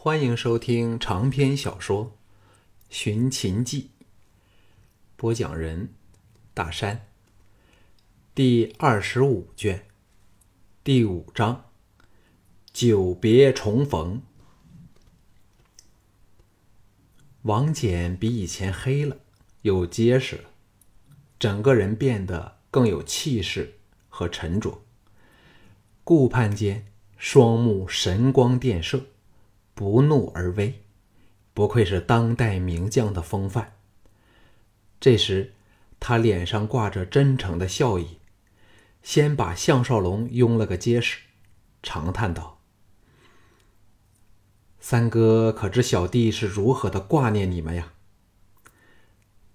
欢迎收听长篇小说《寻秦记》，播讲人：大山。第二十五卷，第五章：久别重逢。王翦比以前黑了，又结实了，整个人变得更有气势和沉着。顾盼间，双目神光电射，不怒而威，不愧是当代名将的风范。这时，他脸上挂着真诚的笑意，先把项少龙拥了个结实，长叹道。三哥可知小弟是如何的挂念你们呀？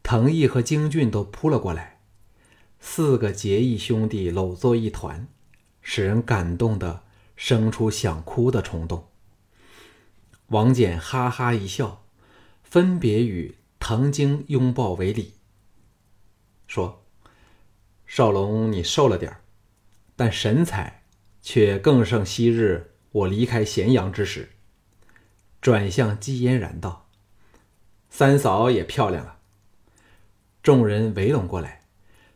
藤毅和京俊都扑了过来，四个结义兄弟搂作一团，使人感动的生出想哭的冲动。王翦哈哈一笑，分别与藤京拥抱为礼，说：“少龙，你瘦了点儿，但神采却更胜昔日我离开咸阳之时。”转向姬嫣然道：“三嫂也漂亮了。”众人围拢过来，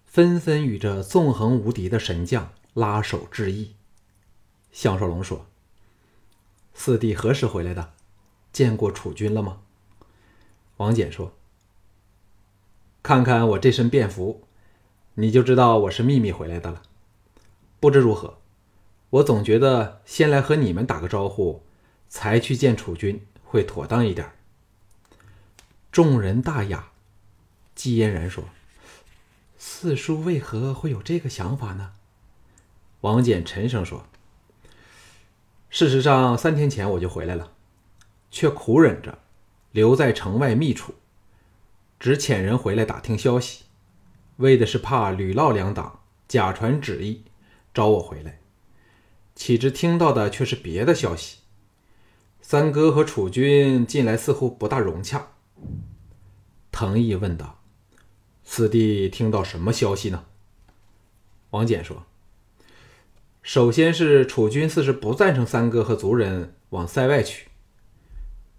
纷纷与这纵横无敌的神将拉手致意。项少龙说：“四弟何时回来的？见过楚军了吗？”王翦说：“看看我这身便服，你就知道我是秘密回来的了。不知如何，我总觉得先来和你们打个招呼。”才去见楚军会妥当一点。众人大雅，季嫣然说：“四叔为何会有这个想法呢？”王翦沉声说：“事实上，三天前我就回来了，却苦忍着留在城外密处，只遣人回来打听消息，为的是怕吕嫪两党假传旨意招我回来。岂知听到的却是别的消息。”三哥和楚军近来似乎不大融洽。藤毅问道：“四弟听到什么消息呢？”王翦说：“首先是楚军似是不赞成三哥和族人往塞外去；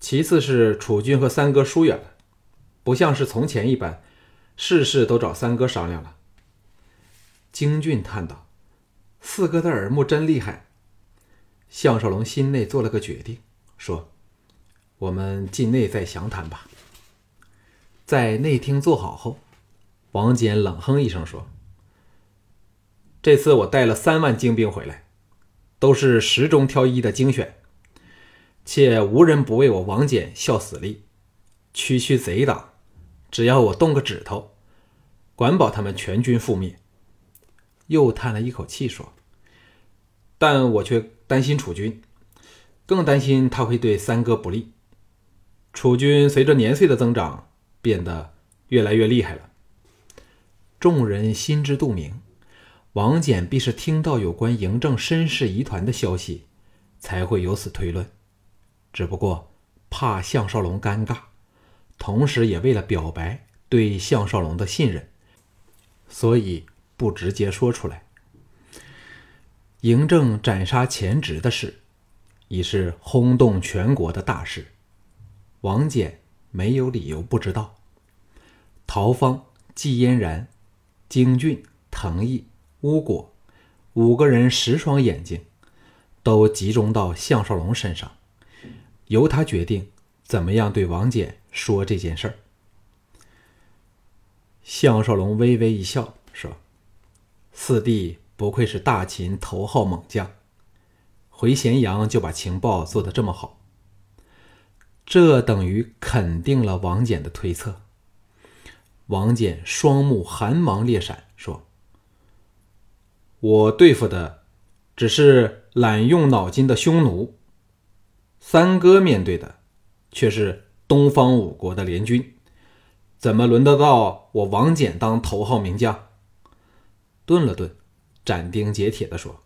其次是楚军和三哥疏远了，不像是从前一般，事事都找三哥商量了。”京俊叹道：“四哥的耳目真厉害。”项少龙心内做了个决定。说：“我们进内再详谈吧。”在内厅坐好后，王翦冷哼一声说：“这次我带了三万精兵回来，都是十中挑一的精选，且无人不为我王翦效死力。区区贼党，只要我动个指头，管保他们全军覆灭。”又叹了一口气说：“但我却担心楚军。”更担心他会对三哥不利。楚军随着年岁的增长，变得越来越厉害了。众人心知肚明，王翦必是听到有关嬴政身世疑团的消息，才会有此推论。只不过怕项少龙尴尬，同时也为了表白对项少龙的信任，所以不直接说出来。嬴政斩杀前职的事。已是轰动全国的大事，王翦没有理由不知道。陶方、季嫣然、京俊、藤毅、巫果五个人十双眼睛都集中到项少龙身上，由他决定怎么样对王翦说这件事儿。项少龙微微一笑，说：“四弟不愧是大秦头号猛将。”回咸阳就把情报做得这么好，这等于肯定了王翦的推测。王翦双目寒芒裂闪，说：“我对付的只是懒用脑筋的匈奴，三哥面对的却是东方五国的联军，怎么轮得到我王翦当头号名将？”顿了顿，斩钉截铁地说。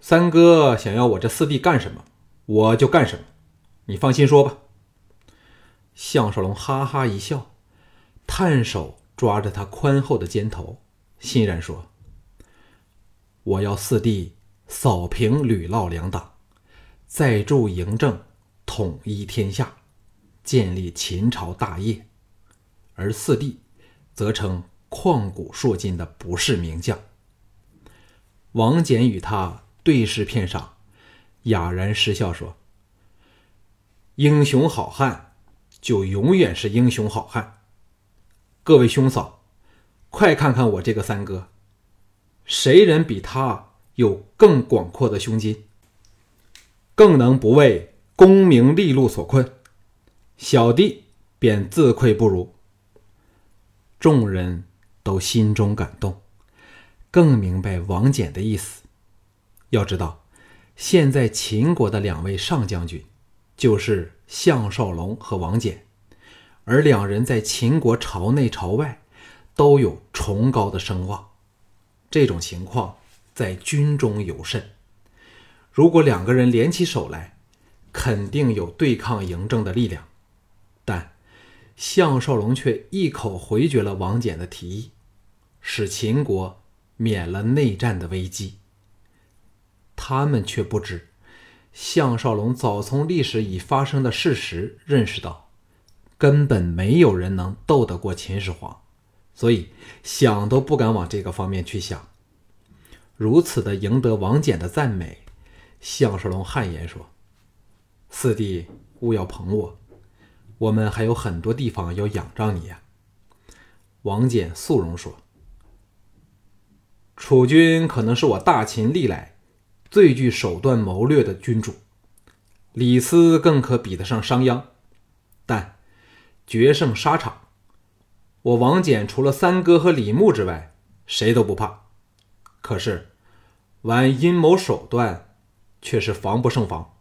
三哥想要我这四弟干什么，我就干什么。你放心说吧。项少龙哈哈一笑，探手抓着他宽厚的肩头，欣然说：“我要四弟扫平吕嫪两党，再助嬴政统一天下，建立秦朝大业，而四弟则称旷古烁今的不世名将。王翦与他对视片上，哑然失笑说：“英雄好汉就永远是英雄好汉。各位兄嫂，快看看我这个三哥，谁人比他有更广阔的胸襟，更能不为功名利禄所困？小弟便自愧不如。”众人都心中感动。更明白王翦的意思。要知道，现在秦国的两位上将军，就是项少龙和王翦，而两人在秦国朝内朝外都有崇高的声望。这种情况在军中尤甚。如果两个人联起手来，肯定有对抗嬴政的力量。但项少龙却一口回绝了王翦的提议，使秦国。免了内战的危机，他们却不知，项少龙早从历史已发生的事实认识到，根本没有人能斗得过秦始皇，所以想都不敢往这个方面去想。如此的赢得王翦的赞美，项少龙汗颜说：“四弟勿要捧我，我们还有很多地方要仰仗你呀。”王翦肃容说。楚军可能是我大秦历来最具手段谋略的君主，李斯更可比得上商鞅。但决胜沙场，我王翦除了三哥和李牧之外，谁都不怕。可是玩阴谋手段，却是防不胜防。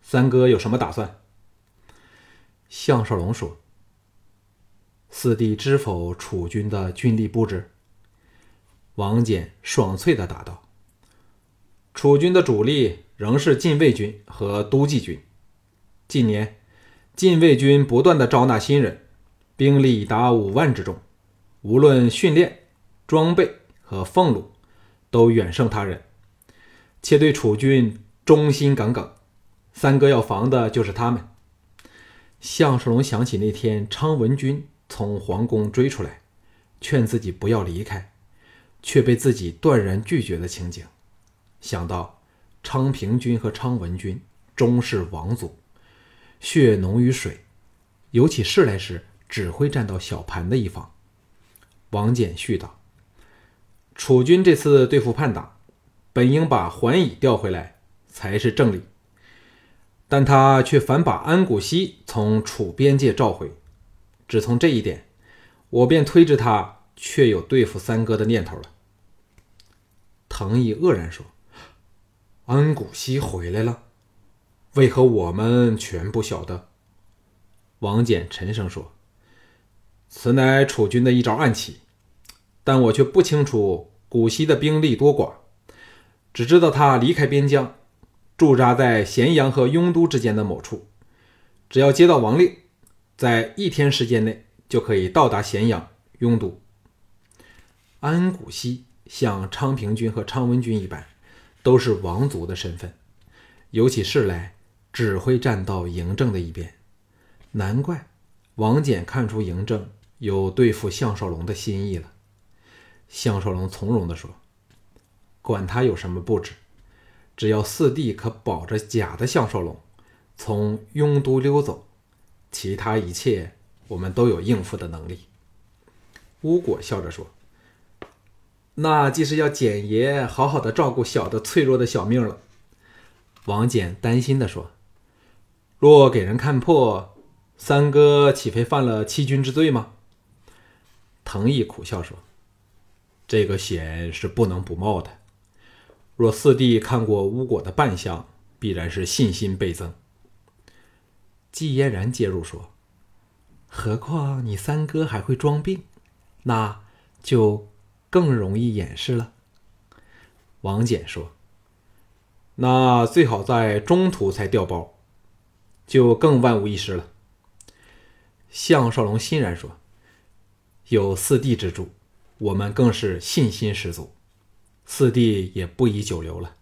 三哥有什么打算？项少龙说：“四弟知否楚军的军力布置？”王翦爽脆的答道：“楚军的主力仍是禁卫军和都记军。近年，禁卫军不断的招纳新人，兵力达五万之众，无论训练、装备和俸禄，都远胜他人，且对楚军忠心耿耿。三哥要防的就是他们。”项少龙想起那天昌文君从皇宫追出来，劝自己不要离开。却被自己断然拒绝的情景，想到昌平君和昌文君终是王族，血浓于水，有起事来时只会站到小盘的一方。王翦絮道：“楚军这次对付叛党，本应把桓乙调回来才是正理，但他却反把安谷西从楚边界召回。只从这一点，我便推知他确有对付三哥的念头了。”藤毅愕然说：“安谷西回来了，为何我们全不晓得？”王翦沉声说：“此乃楚军的一招暗棋，但我却不清楚谷西的兵力多寡，只知道他离开边疆，驻扎在咸阳和雍都之间的某处。只要接到王令，在一天时间内就可以到达咸阳、雍都。”安谷西。像昌平君和昌文君一般，都是王族的身份，有起事来只会站到嬴政的一边。难怪王翦看出嬴政有对付项少龙的心意了。项少龙从容地说：“管他有什么布置，只要四弟可保着假的项少龙从雍都溜走，其他一切我们都有应付的能力。”巫果笑着说。那既是要简爷好好的照顾小的脆弱的小命了。王翦担心的说：“若给人看破，三哥岂非犯了欺君之罪吗？”藤毅苦笑说：“这个险是不能不冒的。若四弟看过巫果的扮相，必然是信心倍增。”季嫣然介入说：“何况你三哥还会装病，那就……”更容易掩饰了。王翦说：“那最好在中途才调包，就更万无一失了。”项少龙欣然说：“有四弟之助，我们更是信心十足。四弟也不宜久留了。”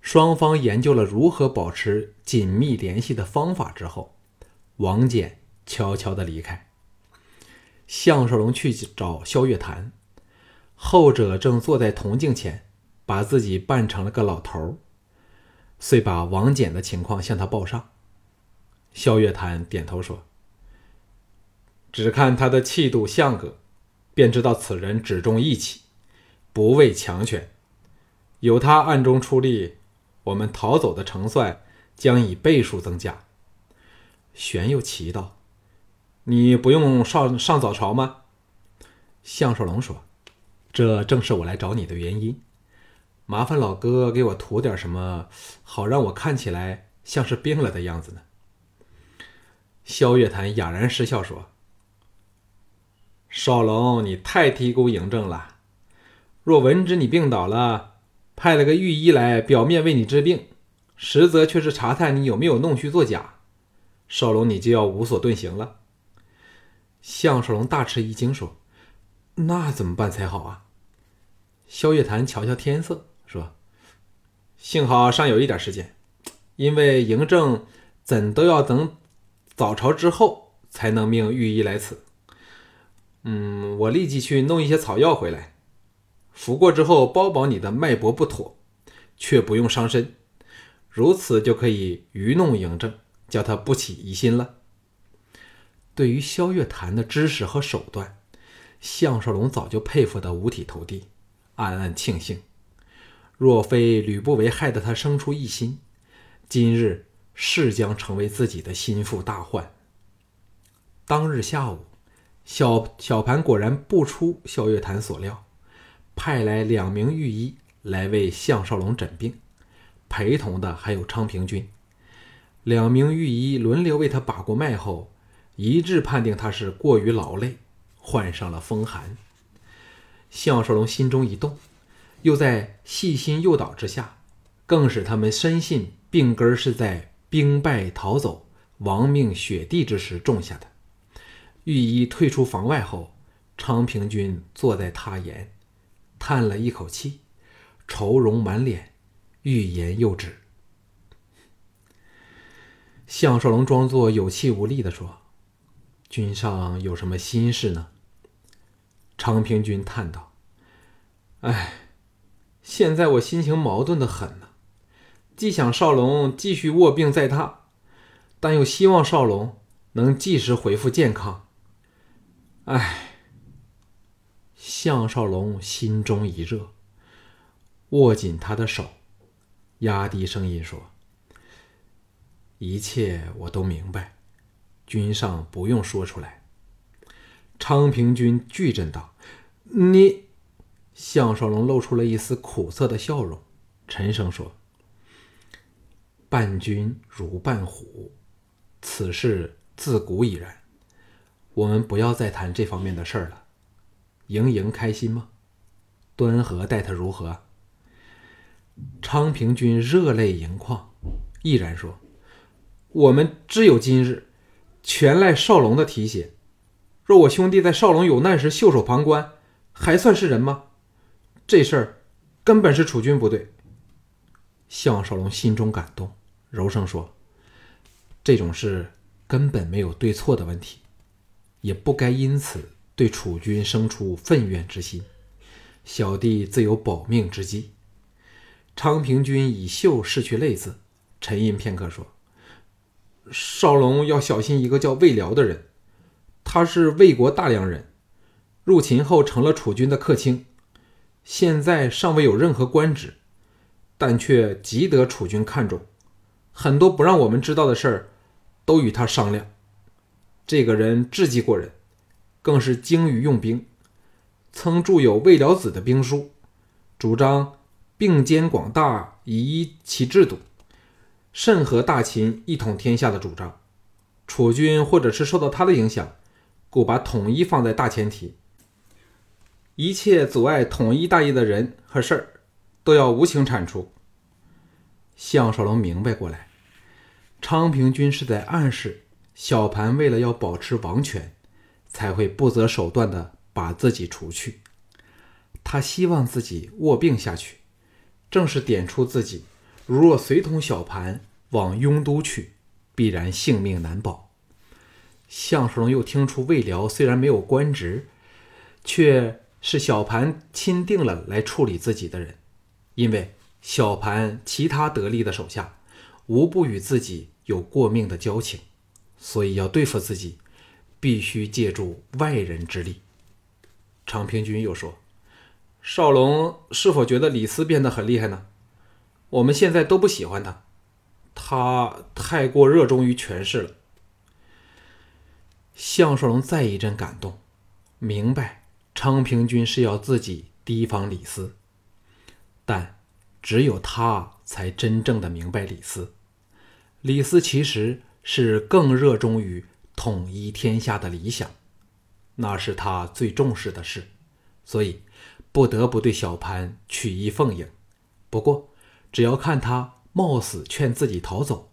双方研究了如何保持紧密联系的方法之后，王翦悄悄的离开。项少龙去找萧月潭，后者正坐在铜镜前，把自己扮成了个老头儿，遂把王翦的情况向他报上。萧月潭点头说：“只看他的气度相格，便知道此人只重义气，不畏强权。有他暗中出力。”我们逃走的成算将以倍数增加。玄又奇道：“你不用上上早朝吗？”项少龙说：“这正是我来找你的原因。麻烦老哥给我涂点什么，好让我看起来像是病了的样子呢。”萧月潭哑然失笑说：“少龙，你太低估嬴政了。若闻知你病倒了。”派了个御医来，表面为你治病，实则却是查探你有没有弄虚作假。少龙，你就要无所遁形了。项少龙大吃一惊，说：“那怎么办才好啊？”萧月潭瞧瞧天色，说：“幸好尚有一点时间，因为嬴政怎都要等早朝之后才能命御医来此。嗯，我立即去弄一些草药回来。”服过之后，包保你的脉搏不妥，却不用伤身，如此就可以愚弄嬴政，叫他不起疑心了。对于萧月潭的知识和手段，项少龙早就佩服得五体投地，暗暗庆幸，若非吕不韦害得他生出异心，今日势将成为自己的心腹大患。当日下午，小小盘果然不出萧月潭所料。派来两名御医来为项少龙诊病，陪同的还有昌平君。两名御医轮流为他把过脉后，一致判定他是过于劳累，患上了风寒。项少龙心中一动，又在细心诱导之下，更使他们深信病根是在兵败逃走、亡命雪地之时种下的。御医退出房外后，昌平君坐在榻沿。叹了一口气，愁容满脸，欲言又止。项少龙装作有气无力的说：“君上有什么心事呢？”昌平君叹道：“哎，现在我心情矛盾的很呢，既想少龙继续卧病在榻，但又希望少龙能及时恢复健康。哎。”项少龙心中一热，握紧他的手，压低声音说：“一切我都明白，君上不用说出来。”昌平君巨震道：“你？”项少龙露出了一丝苦涩的笑容，沉声说：“伴君如伴虎，此事自古已然。我们不要再谈这方面的事儿了。”盈盈开心吗？端和待他如何？昌平君热泪盈眶，毅然说：“我们只有今日，全赖少龙的提携。若我兄弟在少龙有难时袖手旁观，还算是人吗？这事儿根本是楚军不对。”项少龙心中感动，柔声说：“这种事根本没有对错的问题，也不该因此。”对楚军生出愤怨之心，小弟自有保命之计。昌平君以袖拭去泪渍，沉吟片刻说：“少龙要小心一个叫魏辽的人，他是魏国大梁人，入秦后成了楚军的客卿，现在尚未有任何官职，但却极得楚军看重，很多不让我们知道的事儿，都与他商量。这个人智计过人。”更是精于用兵，曾著有《魏了子》的兵书，主张并兼广大以一其制度，甚和大秦一统天下的主张。楚军或者是受到他的影响，故把统一放在大前提，一切阻碍统一大业的人和事儿，都要无情铲除。项少龙明白过来，昌平君是在暗示小盘为了要保持王权。才会不择手段的把自己除去。他希望自己卧病下去，正是点出自己如若随同小盘往雍都去，必然性命难保。项少龙又听出魏辽虽然没有官职，却是小盘钦定了来处理自己的人，因为小盘其他得力的手下，无不与自己有过命的交情，所以要对付自己，必须借助外人之力。昌平君又说：“少龙是否觉得李斯变得很厉害呢？我们现在都不喜欢他，他太过热衷于权势了。”项少龙再一阵感动，明白昌平君是要自己提防李斯，但只有他才真正的明白李斯。李斯其实是更热衷于统一天下的理想。那是他最重视的事，所以不得不对小盘曲意奉迎。不过，只要看他冒死劝自己逃走，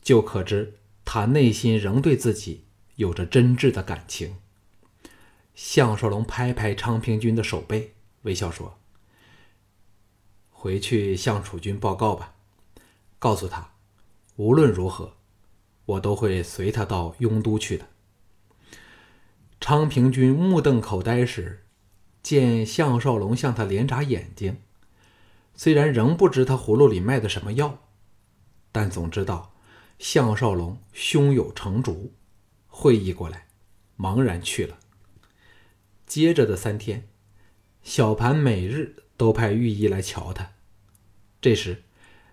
就可知他内心仍对自己有着真挚的感情。项少龙拍拍昌平君的手背，微笑说：“回去向楚军报告吧，告诉他，无论如何，我都会随他到雍都去的。”昌平君目瞪口呆时，见项少龙向他连眨眼睛，虽然仍不知他葫芦里卖的什么药，但总知道项少龙胸有成竹，会意过来，茫然去了。接着的三天，小盘每日都派御医来瞧他。这时，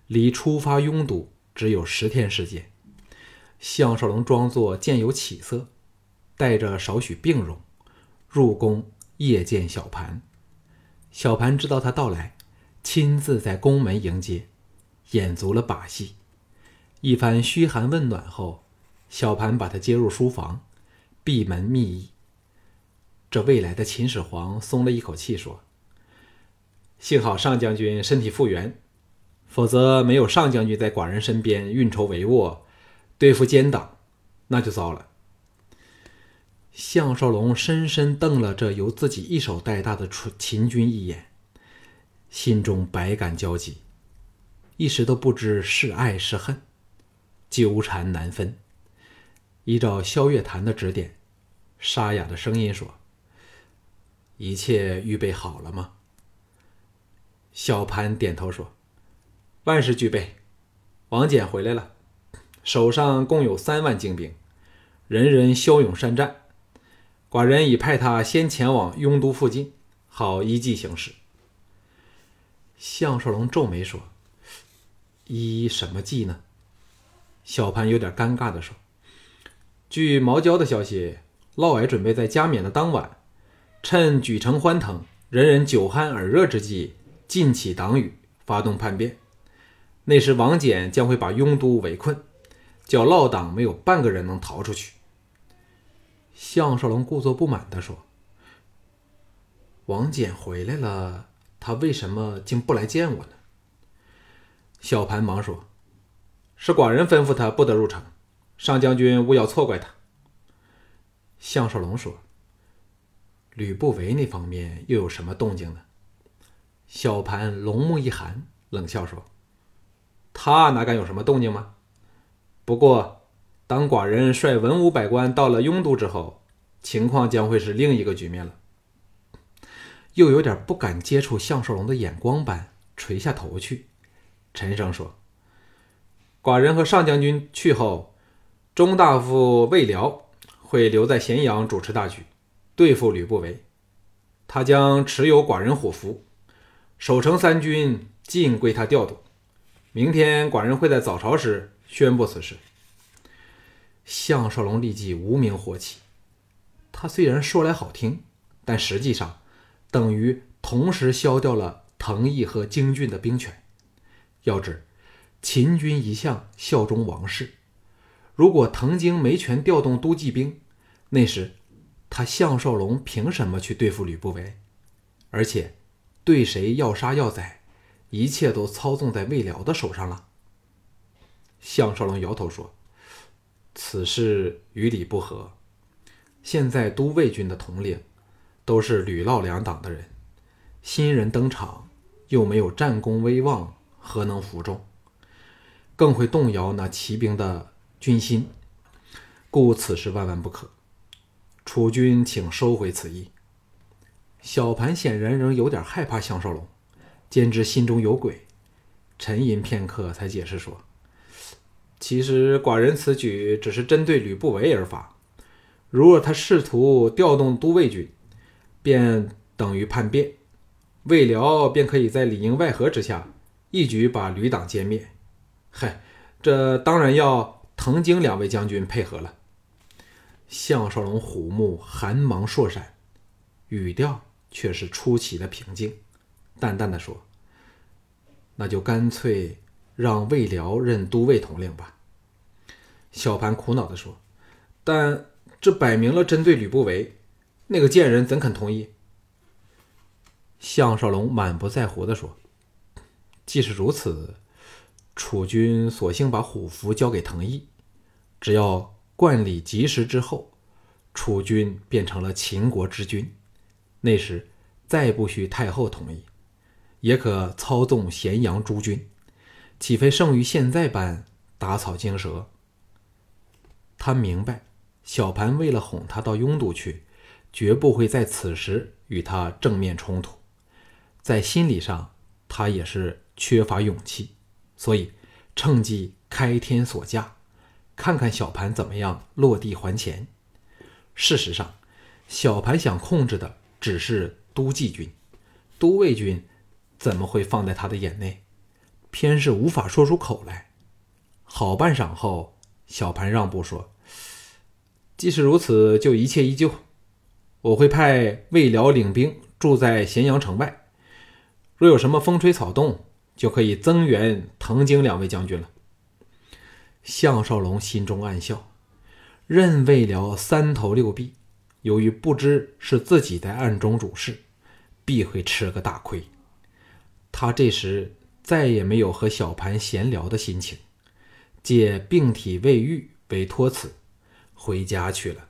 离出发拥堵只有十天时间，项少龙装作见有起色。带着少许病容，入宫夜见小盘。小盘知道他到来，亲自在宫门迎接，演足了把戏。一番嘘寒问暖后，小盘把他接入书房，闭门密议。这未来的秦始皇松了一口气，说：“幸好上将军身体复原，否则没有上将军在寡人身边运筹帷幄，对付奸党，那就糟了。”项少龙深深瞪了这由自己一手带大的秦秦军一眼，心中百感交集，一时都不知是爱是恨，纠缠难分。依照萧月潭的指点，沙哑的声音说：“一切预备好了吗？”小盘点头说：“万事俱备。王翦回来了，手上共有三万精兵，人人骁勇善战。”寡人已派他先前往雍都附近，好依计行事。项少龙皱眉说：“依什么计呢？”小潘有点尴尬的说：“据毛焦的消息，嫪毐准备在加冕的当晚，趁举城欢腾、人人酒酣耳热之际，尽起党羽，发动叛变。那时王翦将会把雍都围困，叫嫪党没有半个人能逃出去。”项少龙故作不满地说：“王翦回来了，他为什么竟不来见我呢？”小盘忙说：“是寡人吩咐他不得入城，上将军勿要错怪他。”项少龙说：“吕不韦那方面又有什么动静呢？”小盘龙目一寒，冷笑说：“他哪敢有什么动静吗？不过……”当寡人率文武百官到了雍都之后，情况将会是另一个局面了。又有点不敢接触项少龙的眼光般垂下头去，沉声说：“寡人和上将军去后，中大夫魏辽会留在咸阳主持大局，对付吕不韦。他将持有寡人虎符，守城三军尽归他调度。明天寡人会在早朝时宣布此事。”项少龙立即无名火起，他虽然说来好听，但实际上等于同时消掉了藤毅和京俊的兵权。要知秦军一向效忠王室，如果藤京没权调动都骑兵，那时他项少龙凭什么去对付吕不韦？而且对谁要杀要宰，一切都操纵在魏辽的手上了。项少龙摇头说。此事与理不合。现在都尉军的统领都是吕老两党的人，新人登场又没有战功威望，何能服众？更会动摇那骑兵的军心，故此事万万不可。楚军请收回此意。小盘显然仍有点害怕项少龙，兼知心中有鬼，沉吟片刻，才解释说：“其实寡人此举只是针对吕不韦而发。如若他试图调动都尉军，便等于叛变，魏辽便可以在里应外合之下，一举把吕党歼灭。嗨，这当然要滕经两位将军配合了。”项少龙虎目寒芒烁闪，语调却是出奇的平静，淡淡的说：“那就干脆让魏辽任都尉统领吧。”小盘苦恼的说：“但这摆明了针对吕不韦，那个贱人怎肯同意？”项少龙满不在乎的说：“即使如此，楚军索性把虎符交给滕毅，只要……”冠礼及时之后，楚军变成了秦国之君。那时再不需太后同意，也可操纵咸阳诸军，岂非胜于现在般打草惊蛇？他明白，小盘为了哄他到雍都去，绝不会在此时与他正面冲突。在心理上，他也是缺乏勇气，所以趁机开天锁价。看看小盘怎么样落地还钱。事实上，小盘想控制的只是都记军，都尉军怎么会放在他的眼内？偏是无法说出口来。好半晌后，小盘让步说：“即使如此，就一切依旧。我会派魏辽领兵住在咸阳城外，若有什么风吹草动，就可以增援滕经两位将军了。”项少龙心中暗笑，任魏辽三头六臂，由于不知是自己在暗中主事，必会吃个大亏。他这时再也没有和小盘闲聊的心情，借病体未愈为托辞，回家去了。